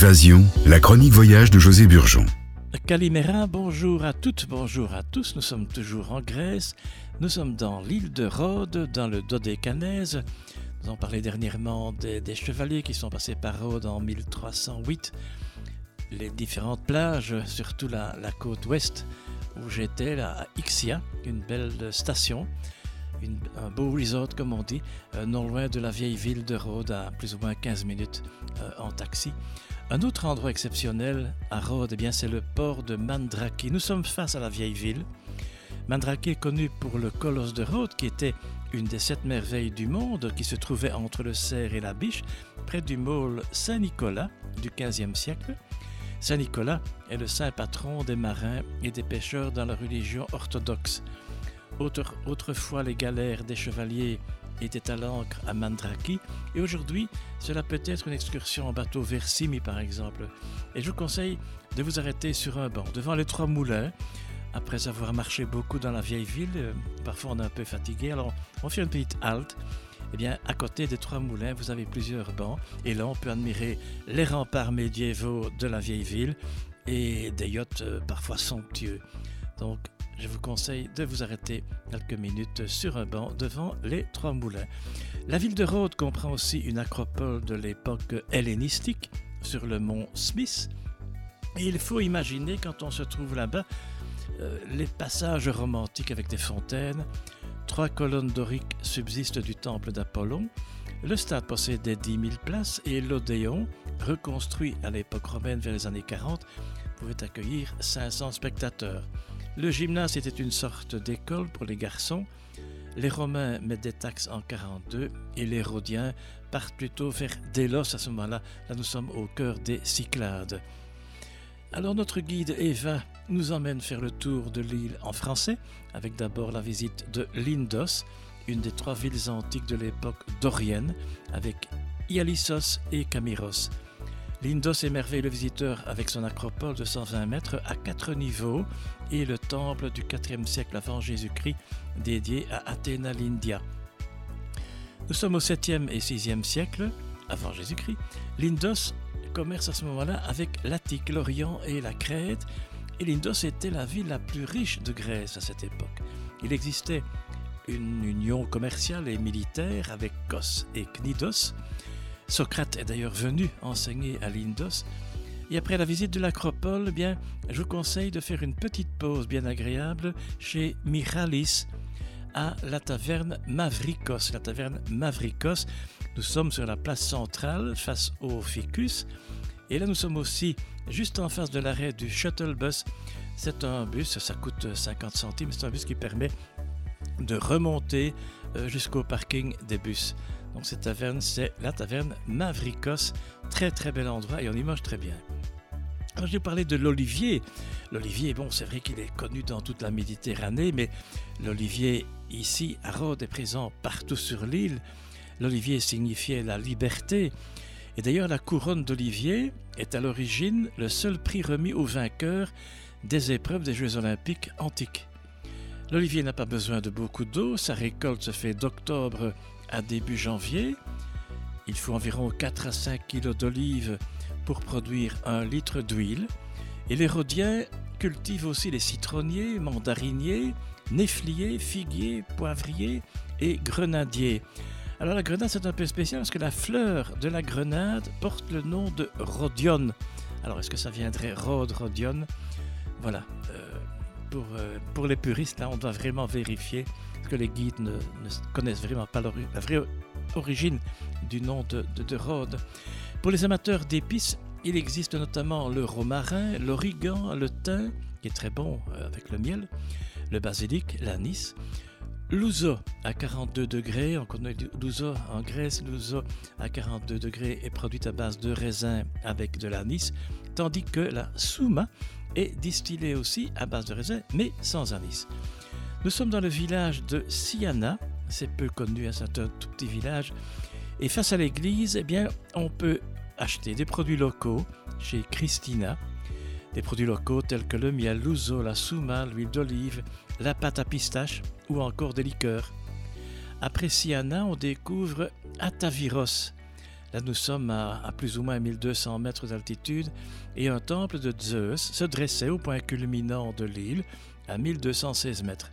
Évasion, la chronique voyage de José Burgeon. Calimera, bonjour à toutes, bonjour à tous. Nous sommes toujours en Grèce. Nous sommes dans l'île de Rhodes, dans le Dodécanèse. Nous avons parlé dernièrement des, chevaliers qui sont passés par Rhodes en 1308. Les différentes plages, surtout la, côte ouest où j'étais, là, à Ixia, une belle station un beau resort, comme on dit, euh, non loin de la vieille ville de Rhodes, à plus ou moins 15 minutes euh, en taxi. Un autre endroit exceptionnel à Rhodes, eh bien, c'est le port de Mandrake. Nous sommes face à la vieille ville. Mandrake est connu pour le colosse de Rhodes, qui était une des sept merveilles du monde, qui se trouvait entre le Cerf et la Biche, près du môle Saint-Nicolas du XVe siècle. Saint Nicolas est le saint patron des marins et des pêcheurs dans la religion orthodoxe autrefois, les galères des chevaliers étaient à l'ancre à Mandraki, et aujourd'hui, cela peut être une excursion en bateau vers Simi, par exemple. Et je vous conseille de vous arrêter sur un banc devant les trois moulins. Après avoir marché beaucoup dans la vieille ville, euh, parfois on est un peu fatigué, alors on fait une petite halte. Eh bien, à côté des trois moulins, vous avez plusieurs bancs, et là, on peut admirer les remparts médiévaux de la vieille ville et des yachts euh, parfois somptueux. Donc, je vous conseille de vous arrêter quelques minutes sur un banc devant les Trois Moulins. La ville de Rhodes comprend aussi une acropole de l'époque hellénistique sur le mont Smith. Il faut imaginer, quand on se trouve là-bas, euh, les passages romantiques avec des fontaines. Trois colonnes doriques subsistent du temple d'Apollon. Le stade possédait 10 000 places et l'Odéon, reconstruit à l'époque romaine vers les années 40, pouvait accueillir 500 spectateurs. Le gymnase était une sorte d'école pour les garçons. Les Romains mettent des taxes en 42 et les Rhodiens partent plutôt vers Délos à ce moment-là. Là, nous sommes au cœur des Cyclades. Alors notre guide Eva nous emmène faire le tour de l'île en français, avec d'abord la visite de Lindos, une des trois villes antiques de l'époque dorienne, avec Ialissos et Camiros. Lindos émerveille le visiteur avec son acropole de 120 mètres à quatre niveaux et le temple du IVe siècle avant Jésus-Christ dédié à Athéna l'India. Nous sommes au 7e et 6e siècle avant Jésus-Christ. Lindos commerce à ce moment-là avec l'Attique, l'Orient et la Crète. Et Lindos était la ville la plus riche de Grèce à cette époque. Il existait une union commerciale et militaire avec Kos et Cnidos. Socrate est d'ailleurs venu enseigner à Lindos. Et après la visite de l'acropole, eh bien, je vous conseille de faire une petite pause bien agréable chez Michalis à la taverne Mavrikos. La taverne Mavrikos, nous sommes sur la place centrale face au Ficus. Et là, nous sommes aussi juste en face de l'arrêt du shuttle bus. C'est un bus, ça coûte 50 centimes, c'est un bus qui permet de remonter euh, jusqu'au parking des bus. Donc cette taverne, c'est la taverne Mavrikos. Très très bel endroit et on y mange très bien. Alors j'ai parlé de l'olivier. L'olivier, bon, c'est vrai qu'il est connu dans toute la Méditerranée, mais l'olivier ici à Rhodes est présent partout sur l'île. L'olivier signifiait la liberté. Et d'ailleurs, la couronne d'olivier est à l'origine le seul prix remis aux vainqueurs des épreuves des Jeux olympiques antiques. L'olivier n'a pas besoin de beaucoup d'eau, sa récolte se fait d'octobre à début janvier. Il faut environ 4 à 5 kg d'olives pour produire un litre d'huile. Et les Rhodiens cultivent aussi les citronniers, mandariniers, néfliers, figuiers, poivriers et grenadiers. Alors la grenade c'est un peu spécial parce que la fleur de la grenade porte le nom de rhodion. Alors est-ce que ça viendrait Rhode, rhodion Voilà. Euh, pour, euh, pour les puristes, là, on doit vraiment vérifier que les guides ne, connaissent vraiment pas la vraie origine du nom de, de, Rhodes. Pour les amateurs d'épices, il existe notamment le romarin, l'origan, le thym, qui est très bon euh, avec le miel, le basilic, l'anis, l'ouzo à 42 degrés, on connaît l'ouzo en Grèce, l'ouzo à 42 degrés est produit à base de raisin avec de l'anis, tandis que la souma est distillée aussi à base de raisin mais sans anis. Nous sommes dans le village de Siana, c'est peu connu, c'est un tout petit village. Et face à l'église, eh bien, on peut acheter des produits locaux chez Christina, des produits locaux tels que le miel, l'ouzo, la souma, l'huile d'olive, la pâte à pistache ou encore des liqueurs. Après Siana, on découvre Ataviros. Là, nous sommes à, plus ou moins 1200 mètres d'altitude et un temple de Zeus se dressait au point culminant de l'île à 1216 mètres.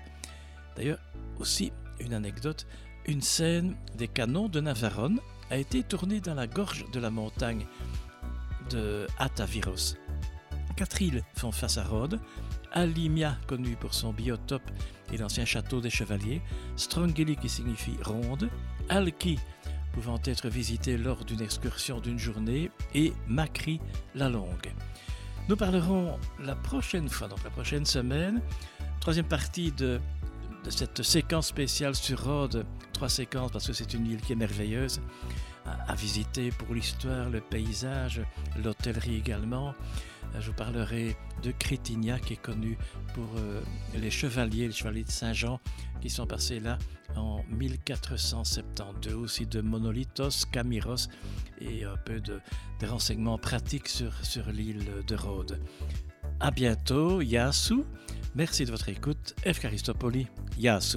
D'ailleurs, aussi, une anecdote, une scène des canons de Navarone a été tournée dans la gorge de la montagne de Ataviros. Quatre îles font face à Rhodes, Alimia, connu pour son biotope et l'ancien château des chevaliers, Strongeli qui signifie ronde, Alki pouvant être visité lors d'une excursion d'une journée. Et Macri la longue. Nous parlerons la prochaine fois, donc la prochaine semaine, troisième partie de, cette séquence spéciale sur Rhodes, trois séquences parce que c'est une île qui est merveilleuse à visiter pour l'histoire, le paysage, l'hôtellerie également. Euh, je vous parlerai de Crétignac qui est connu pour euh, les chevaliers, les chevaliers de Saint-Jean qui sont passés là en 1472, aussi de Monolitos, Camiros et un peu de, renseignements pratiques sur, l'île de Rhodes. À bientôt, Yasu. Merci de votre écoute. F. Yasu.